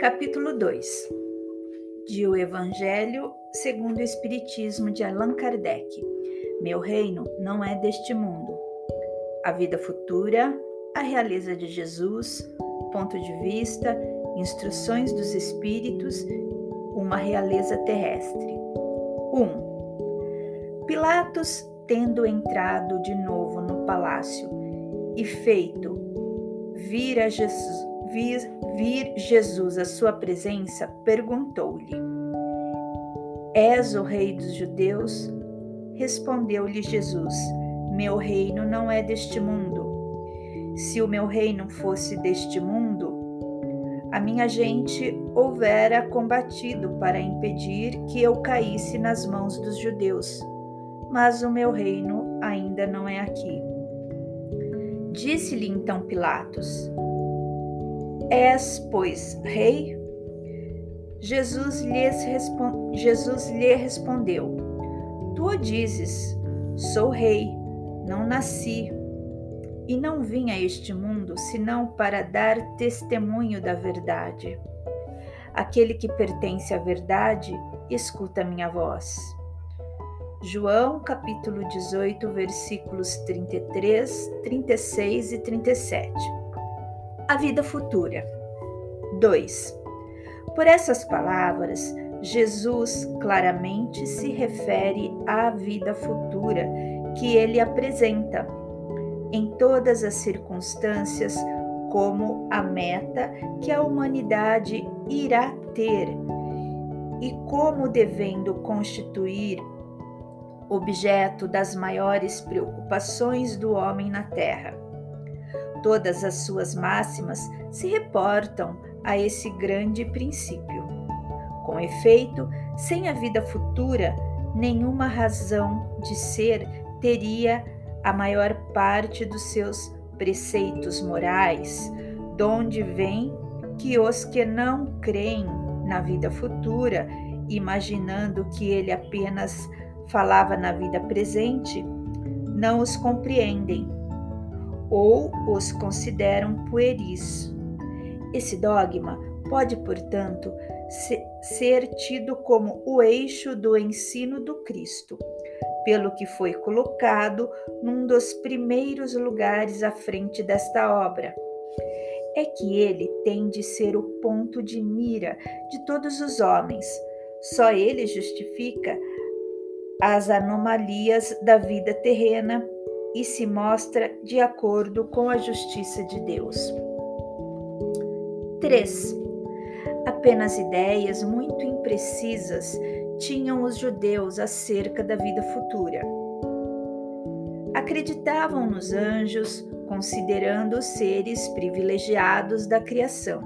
Capítulo 2 de O Evangelho segundo o Espiritismo de Allan Kardec. Meu reino não é deste mundo. A vida futura, a realeza de Jesus, ponto de vista, instruções dos Espíritos, uma realeza terrestre. 1. Um, Pilatos, tendo entrado de novo no palácio e feito vir a Jesus vir, vir Jesus à sua presença, perguntou-lhe: És o rei dos judeus? Respondeu-lhe Jesus: Meu reino não é deste mundo. Se o meu reino fosse deste mundo, a minha gente houvera combatido para impedir que eu caísse nas mãos dos judeus. Mas o meu reino ainda não é aqui. Disse-lhe então Pilatos: És, pois, rei? Jesus, lhes. Jesus lhe respondeu: Tu dizes, sou rei, não nasci e não vim a este mundo senão para dar testemunho da verdade. Aquele que pertence à verdade, escuta minha voz. João capítulo 18, versículos 33, 36 e 37 a vida futura. 2. Por essas palavras, Jesus claramente se refere à vida futura que ele apresenta em todas as circunstâncias como a meta que a humanidade irá ter e como devendo constituir objeto das maiores preocupações do homem na Terra. Todas as suas máximas se reportam a esse grande princípio. Com efeito, sem a vida futura, nenhuma razão de ser teria a maior parte dos seus preceitos morais, donde vem que os que não creem na vida futura, imaginando que ele apenas falava na vida presente, não os compreendem ou os consideram pueris. Esse dogma pode, portanto, ser tido como o eixo do ensino do Cristo, pelo que foi colocado num dos primeiros lugares à frente desta obra. É que ele tem de ser o ponto de mira de todos os homens. Só ele justifica as anomalias da vida terrena e se mostra de acordo com a justiça de Deus. 3. Apenas ideias muito imprecisas tinham os judeus acerca da vida futura. Acreditavam nos anjos, considerando os seres privilegiados da criação.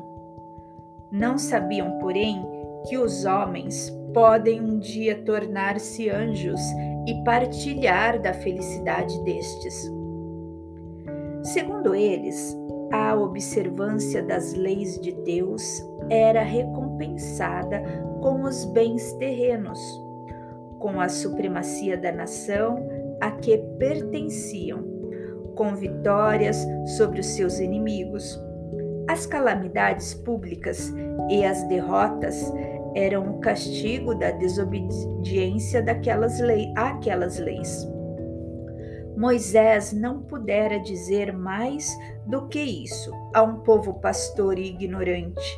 Não sabiam, porém, que os homens podem um dia tornar-se anjos e partilhar da felicidade destes. Segundo eles, a observância das leis de Deus era recompensada com os bens terrenos, com a supremacia da nação a que pertenciam, com vitórias sobre os seus inimigos. As calamidades públicas e as derrotas eram o castigo da desobediência daquelas leis, àquelas leis. Moisés não pudera dizer mais do que isso a um povo pastor e ignorante,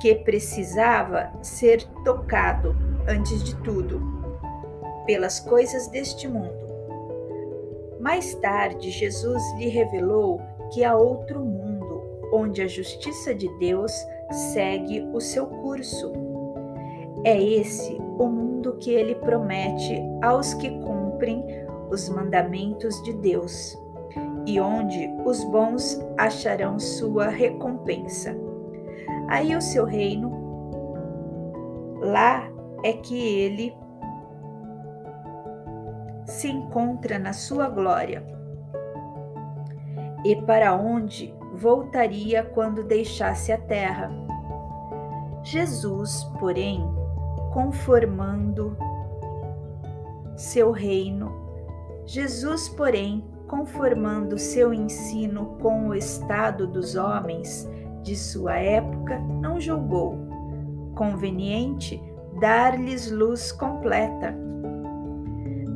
que precisava ser tocado, antes de tudo, pelas coisas deste mundo. Mais tarde, Jesus lhe revelou que há outro mundo, onde a justiça de Deus segue o seu curso é esse o mundo que ele promete aos que cumprem os mandamentos de Deus, e onde os bons acharão sua recompensa. Aí o seu reino, lá é que ele se encontra na sua glória, e para onde voltaria quando deixasse a terra. Jesus, porém, conformando seu reino. Jesus, porém, conformando seu ensino com o estado dos homens de sua época, não julgou, conveniente dar-lhes luz completa,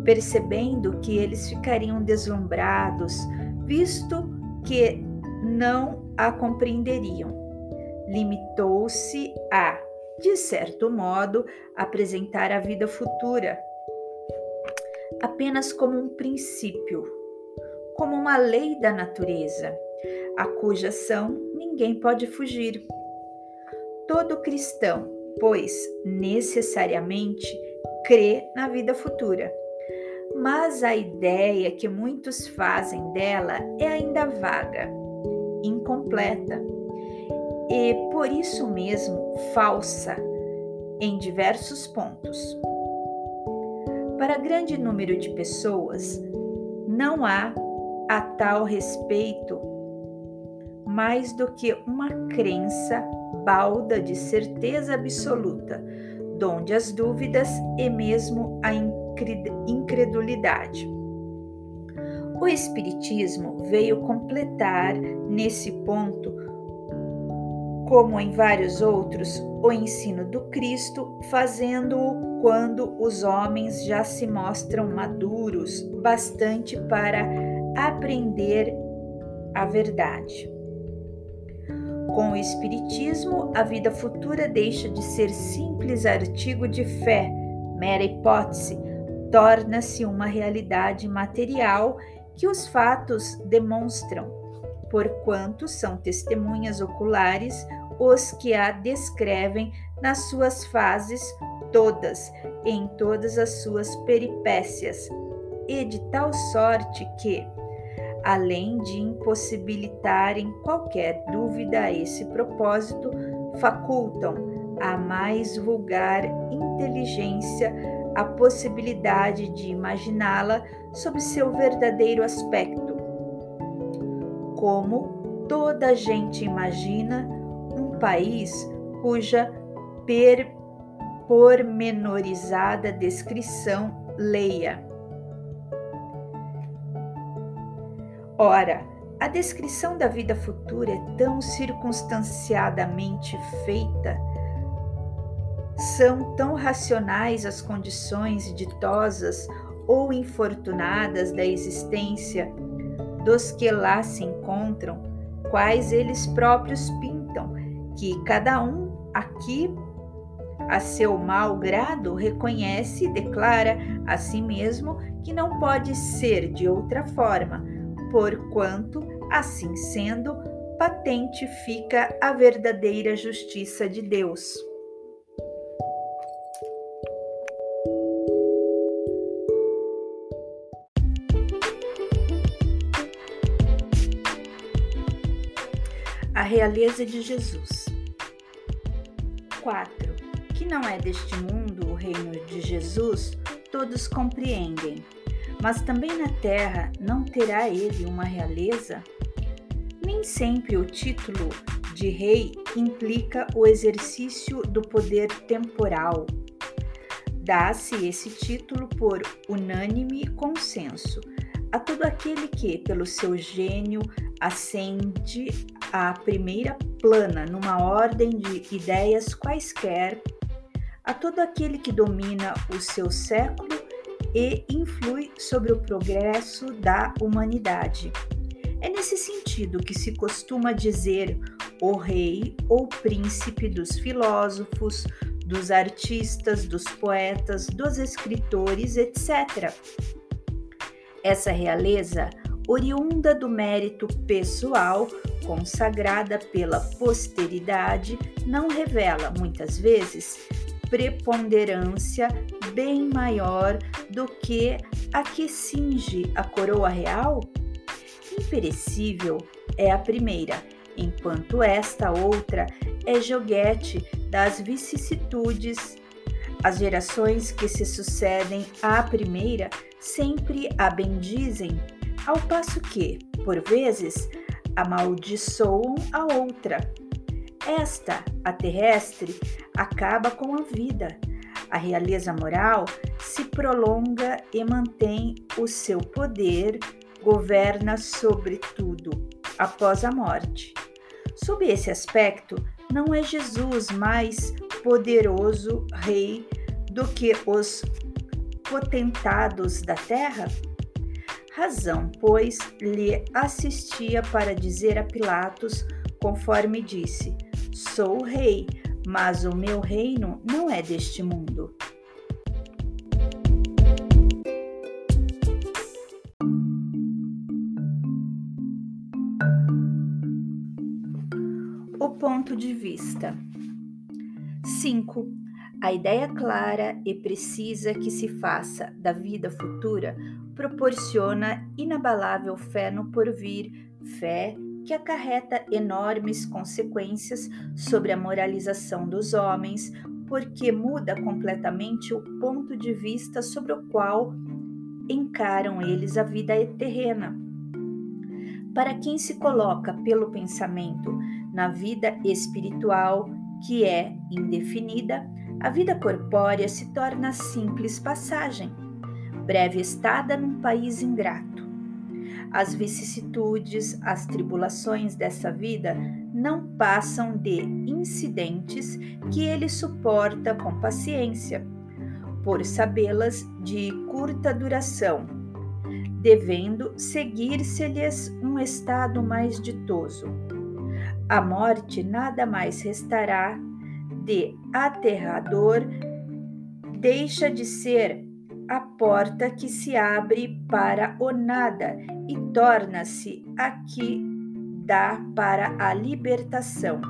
percebendo que eles ficariam deslumbrados, visto que não a compreenderiam. Limitou-se a, de certo modo, apresentar a vida futura apenas como um princípio, como uma lei da natureza, a cuja ação ninguém pode fugir. Todo cristão, pois, necessariamente crê na vida futura. Mas a ideia que muitos fazem dela é ainda vaga, incompleta e, por isso mesmo, falsa em diversos pontos. Para grande número de pessoas, não há a tal respeito mais do que uma crença balda de certeza absoluta, donde as dúvidas e mesmo a incredulidade. O Espiritismo veio completar nesse ponto, como em vários outros, o ensino do Cristo, fazendo-o quando os homens já se mostram maduros bastante para aprender a verdade. Com o Espiritismo, a vida futura deixa de ser simples artigo de fé, mera hipótese, torna-se uma realidade material que os fatos demonstram, porquanto são testemunhas oculares os que a descrevem nas suas fases todas, em todas as suas peripécias, e de tal sorte que, além de impossibilitarem qualquer dúvida a esse propósito, facultam a mais vulgar inteligência a possibilidade de imaginá-la sob seu verdadeiro aspecto. Como toda gente imagina país cuja per pormenorizada descrição, leia. Ora, a descrição da vida futura é tão circunstanciadamente feita, são tão racionais as condições ditosas ou infortunadas da existência dos que lá se encontram, quais eles próprios que cada um aqui a seu mau grado, reconhece e declara a si mesmo que não pode ser de outra forma, porquanto, assim sendo, patente fica a verdadeira justiça de Deus. Realeza de Jesus. 4 que não é deste mundo o reino de Jesus, todos compreendem. Mas também na terra não terá ele uma realeza? Nem sempre o título de rei implica o exercício do poder temporal. Dá-se esse título por unânime consenso a todo aquele que, pelo seu gênio, ascende à primeira plana numa ordem de ideias quaisquer a todo aquele que domina o seu século e influi sobre o progresso da humanidade. É nesse sentido que se costuma dizer o rei ou príncipe dos filósofos, dos artistas, dos poetas, dos escritores, etc. Essa realeza, oriunda do mérito pessoal, consagrada pela posteridade, não revela, muitas vezes, preponderância bem maior do que a que cinge a coroa real? Imperecível é a primeira, enquanto esta outra é joguete das vicissitudes. As gerações que se sucedem à primeira sempre a bendizem, ao passo que, por vezes, amaldiçoam a outra. Esta, a terrestre, acaba com a vida. A realeza moral se prolonga e mantém o seu poder, governa sobre tudo após a morte. Sob esse aspecto, não é Jesus mais poderoso rei do que os potentados da terra? Razão, pois, lhe assistia para dizer a Pilatos, conforme disse: Sou rei, mas o meu reino não é deste mundo. O ponto de vista. 5. A ideia clara e precisa que se faça da vida futura proporciona inabalável fé no porvir, fé que acarreta enormes consequências sobre a moralização dos homens, porque muda completamente o ponto de vista sobre o qual encaram eles a vida terrena. Para quem se coloca pelo pensamento na vida espiritual, que é indefinida, a vida corpórea se torna simples passagem breve estada num país ingrato. As vicissitudes, as tribulações dessa vida não passam de incidentes que ele suporta com paciência, por sabê-las de curta duração, devendo seguir-se-lhes um estado mais ditoso. A morte nada mais restará de aterrador, deixa de ser a porta que se abre para o nada e torna-se a que dá para a libertação,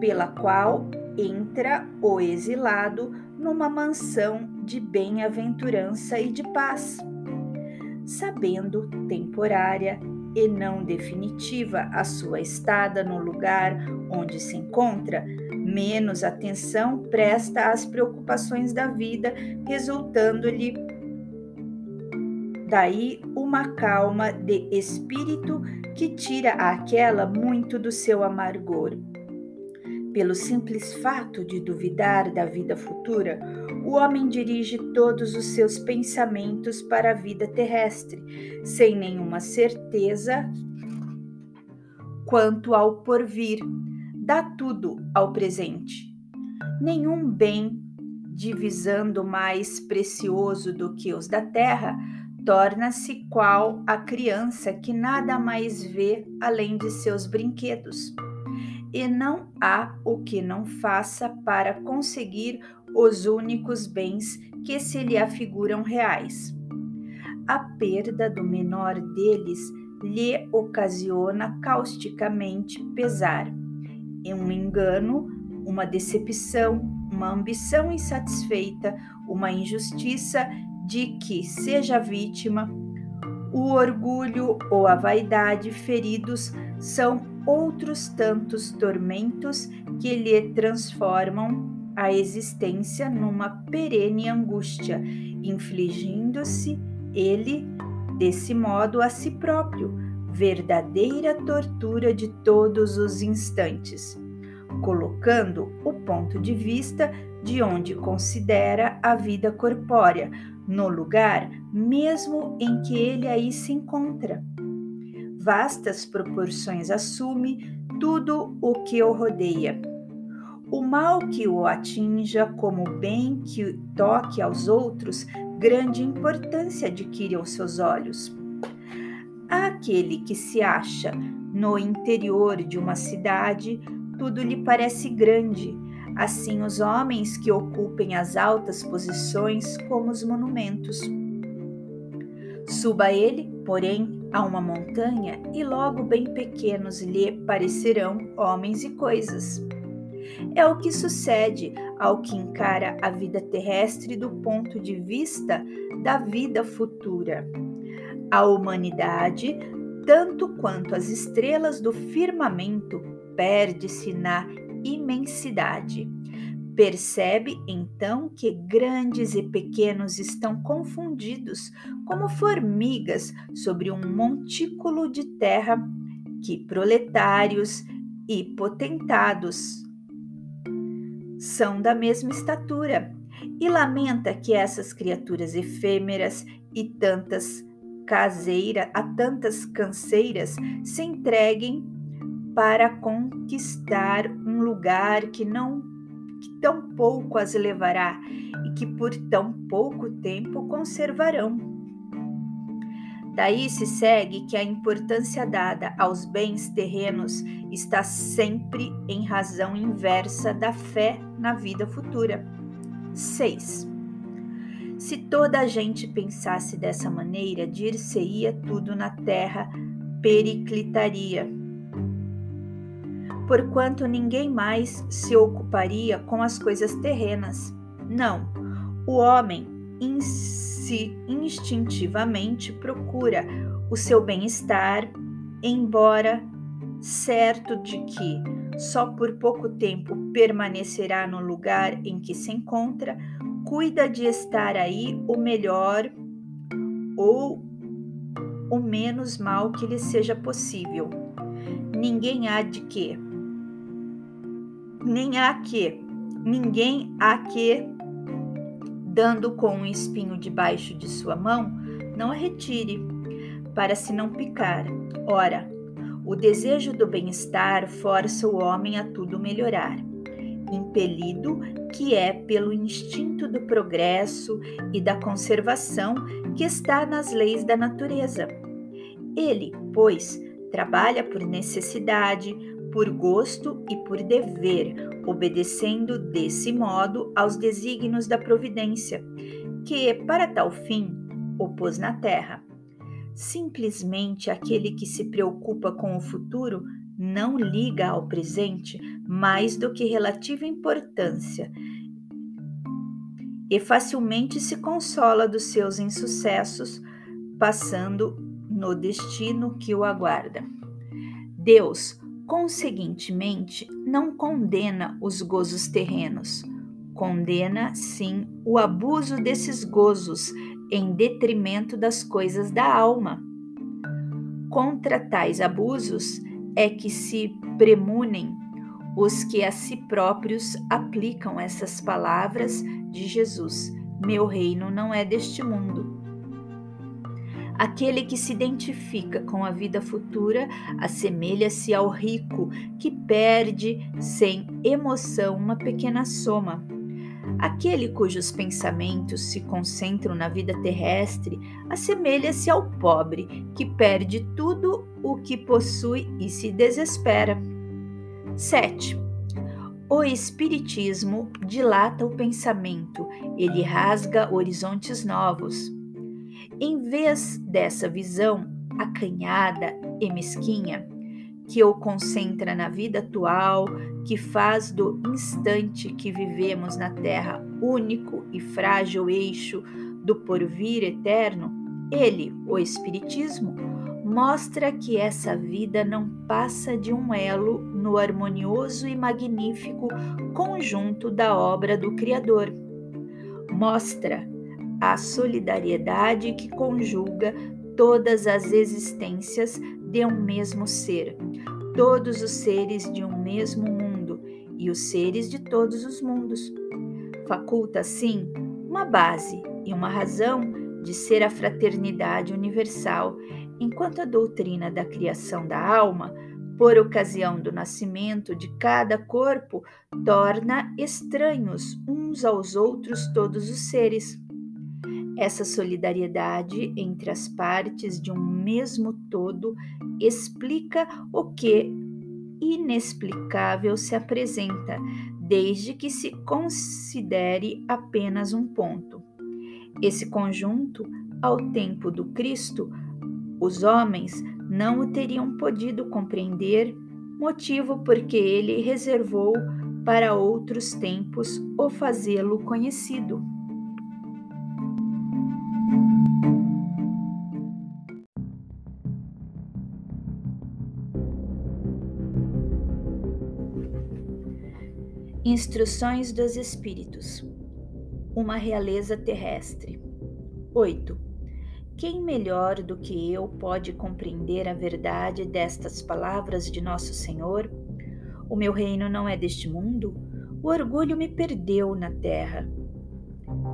pela qual entra o exilado numa mansão de bem-aventurança e de paz, sabendo temporária e não definitiva a sua estada no lugar onde se encontra, menos atenção presta às preocupações da vida, resultando-lhe daí uma calma de espírito que tira àquela muito do seu amargor. Pelo simples fato de duvidar da vida futura, o homem dirige todos os seus pensamentos para a vida terrestre, sem nenhuma certeza quanto ao porvir dá tudo ao presente. Nenhum bem, divisando mais precioso do que os da terra, torna-se qual a criança que nada mais vê além de seus brinquedos. E não há o que não faça para conseguir os únicos bens que se lhe afiguram reais. A perda do menor deles lhe ocasiona causticamente pesar um engano, uma decepção, uma ambição insatisfeita, uma injustiça de que seja vítima, o orgulho ou a vaidade feridos são outros tantos tormentos que lhe transformam a existência numa perene angústia, infligindo-se ele desse modo a si próprio verdadeira tortura de todos os instantes, colocando o ponto de vista de onde considera a vida corpórea, no lugar mesmo em que ele aí se encontra. Vastas proporções assume tudo o que o rodeia. O mal que o atinja, como o bem que toque aos outros, grande importância adquire aos seus olhos Àquele que se acha no interior de uma cidade, tudo lhe parece grande, assim os homens que ocupem as altas posições como os monumentos. Suba ele, porém, a uma montanha e logo bem pequenos lhe parecerão homens e coisas. É o que sucede ao que encara a vida terrestre do ponto de vista da vida futura. A humanidade, tanto quanto as estrelas do firmamento, perde-se na imensidade. Percebe então que grandes e pequenos estão confundidos como formigas sobre um montículo de terra que proletários e potentados são da mesma estatura e lamenta que essas criaturas efêmeras e tantas caseira a tantas canseiras se entreguem para conquistar um lugar que não que tão pouco as levará e que por tão pouco tempo conservarão. Daí se segue que a importância dada aos bens terrenos está sempre em razão inversa da fé na vida futura. 6. Se toda a gente pensasse dessa maneira, dir-se-ia tudo na terra periclitaria porquanto ninguém mais se ocuparia com as coisas terrenas. Não, o homem si instintivamente procura o seu bem-estar, embora certo de que só por pouco tempo permanecerá no lugar em que se encontra, cuida de estar aí o melhor ou o menos mal que lhe seja possível. Ninguém há de que nem há que, ninguém há que, dando com um espinho debaixo de sua mão, não a retire, para se não picar. Ora, o desejo do bem-estar força o homem a tudo melhorar, impelido que é pelo instinto do progresso e da conservação que está nas leis da natureza. Ele, pois, trabalha por necessidade, por gosto e por dever, obedecendo desse modo aos desígnios da providência, que, para tal fim, o pôs na terra. Simplesmente aquele que se preocupa com o futuro não liga ao presente mais do que relativa importância e facilmente se consola dos seus insucessos, passando no destino que o aguarda. Deus, Conseguintemente, não condena os gozos terrenos, condena sim o abuso desses gozos em detrimento das coisas da alma. Contra tais abusos é que se premunem os que a si próprios aplicam essas palavras de Jesus: Meu reino não é deste mundo. Aquele que se identifica com a vida futura assemelha-se ao rico que perde sem emoção uma pequena soma. Aquele cujos pensamentos se concentram na vida terrestre assemelha-se ao pobre que perde tudo o que possui e se desespera. 7. O Espiritismo dilata o pensamento, ele rasga horizontes novos. Em vez dessa visão acanhada e mesquinha, que o concentra na vida atual, que faz do instante que vivemos na Terra único e frágil eixo do porvir eterno, ele, o Espiritismo, mostra que essa vida não passa de um elo no harmonioso e magnífico conjunto da obra do Criador. Mostra a solidariedade que conjuga todas as existências de um mesmo ser, todos os seres de um mesmo mundo e os seres de todos os mundos. Faculta, assim, uma base e uma razão de ser a fraternidade universal, enquanto a doutrina da criação da alma, por ocasião do nascimento de cada corpo, torna estranhos uns aos outros todos os seres. Essa solidariedade entre as partes de um mesmo todo explica o que inexplicável se apresenta, desde que se considere apenas um ponto. Esse conjunto, ao tempo do Cristo, os homens não o teriam podido compreender, motivo porque ele reservou para outros tempos o fazê-lo conhecido. Instruções dos Espíritos. Uma realeza terrestre. 8. Quem melhor do que eu pode compreender a verdade destas palavras de Nosso Senhor? O meu reino não é deste mundo? O orgulho me perdeu na terra.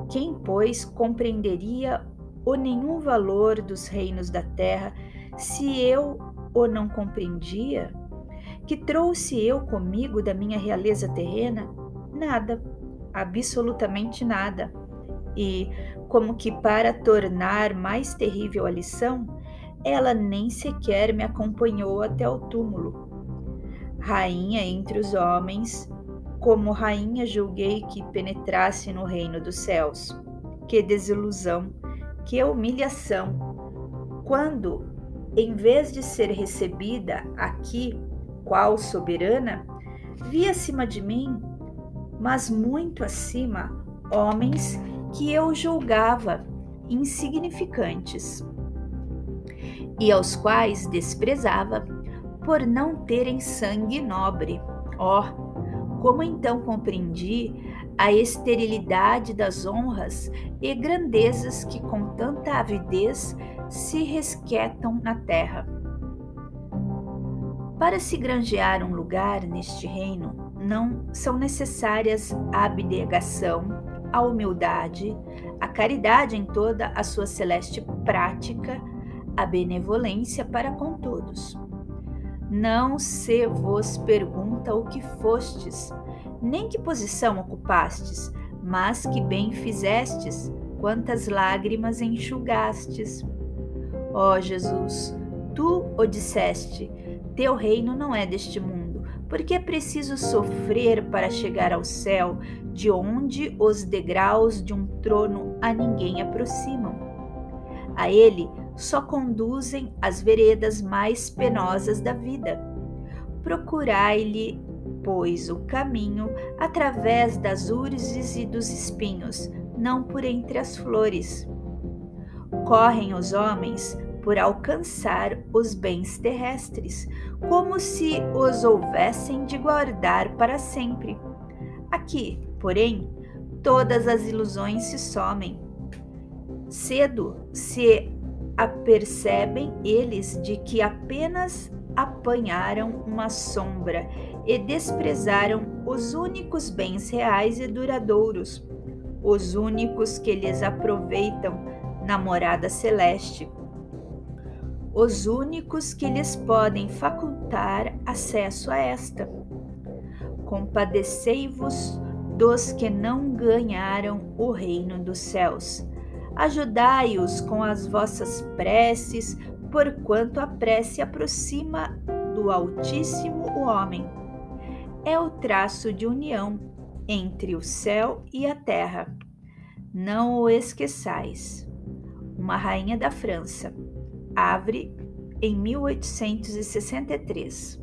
Quem, pois, compreenderia o nenhum valor dos reinos da terra se eu o não compreendia? Que trouxe eu comigo da minha realeza terrena? Nada, absolutamente nada. E, como que para tornar mais terrível a lição, ela nem sequer me acompanhou até o túmulo. Rainha entre os homens, como rainha julguei que penetrasse no reino dos céus. Que desilusão, que humilhação! Quando, em vez de ser recebida aqui, qual soberana, vi acima de mim, mas muito acima, homens que eu julgava insignificantes e aos quais desprezava por não terem sangue nobre. Ó, oh, como então compreendi a esterilidade das honras e grandezas que com tanta avidez se resquetam na terra. Para se granjear um lugar neste reino, não são necessárias a abnegação, a humildade, a caridade em toda a sua celeste prática, a benevolência para com todos. Não se vos pergunta o que fostes, nem que posição ocupastes, mas que bem fizestes, quantas lágrimas enxugastes. Ó Jesus, tu o disseste, teu reino não é deste mundo, porque é preciso sofrer para chegar ao céu, de onde os degraus de um trono a ninguém aproximam. A ele só conduzem as veredas mais penosas da vida. Procurai-lhe, pois, o caminho através das urzes e dos espinhos, não por entre as flores. Correm os homens por alcançar os bens terrestres, como se os houvessem de guardar para sempre. Aqui, porém, todas as ilusões se somem. Cedo se apercebem eles de que apenas apanharam uma sombra e desprezaram os únicos bens reais e duradouros, os únicos que lhes aproveitam na morada celeste os únicos que lhes podem facultar acesso a esta. Compadecei-vos dos que não ganharam o reino dos céus. Ajudai-os com as vossas preces, porquanto a prece aproxima do Altíssimo o homem. É o traço de união entre o céu e a terra. Não o esqueçais. Uma rainha da França. Havre, em 1863.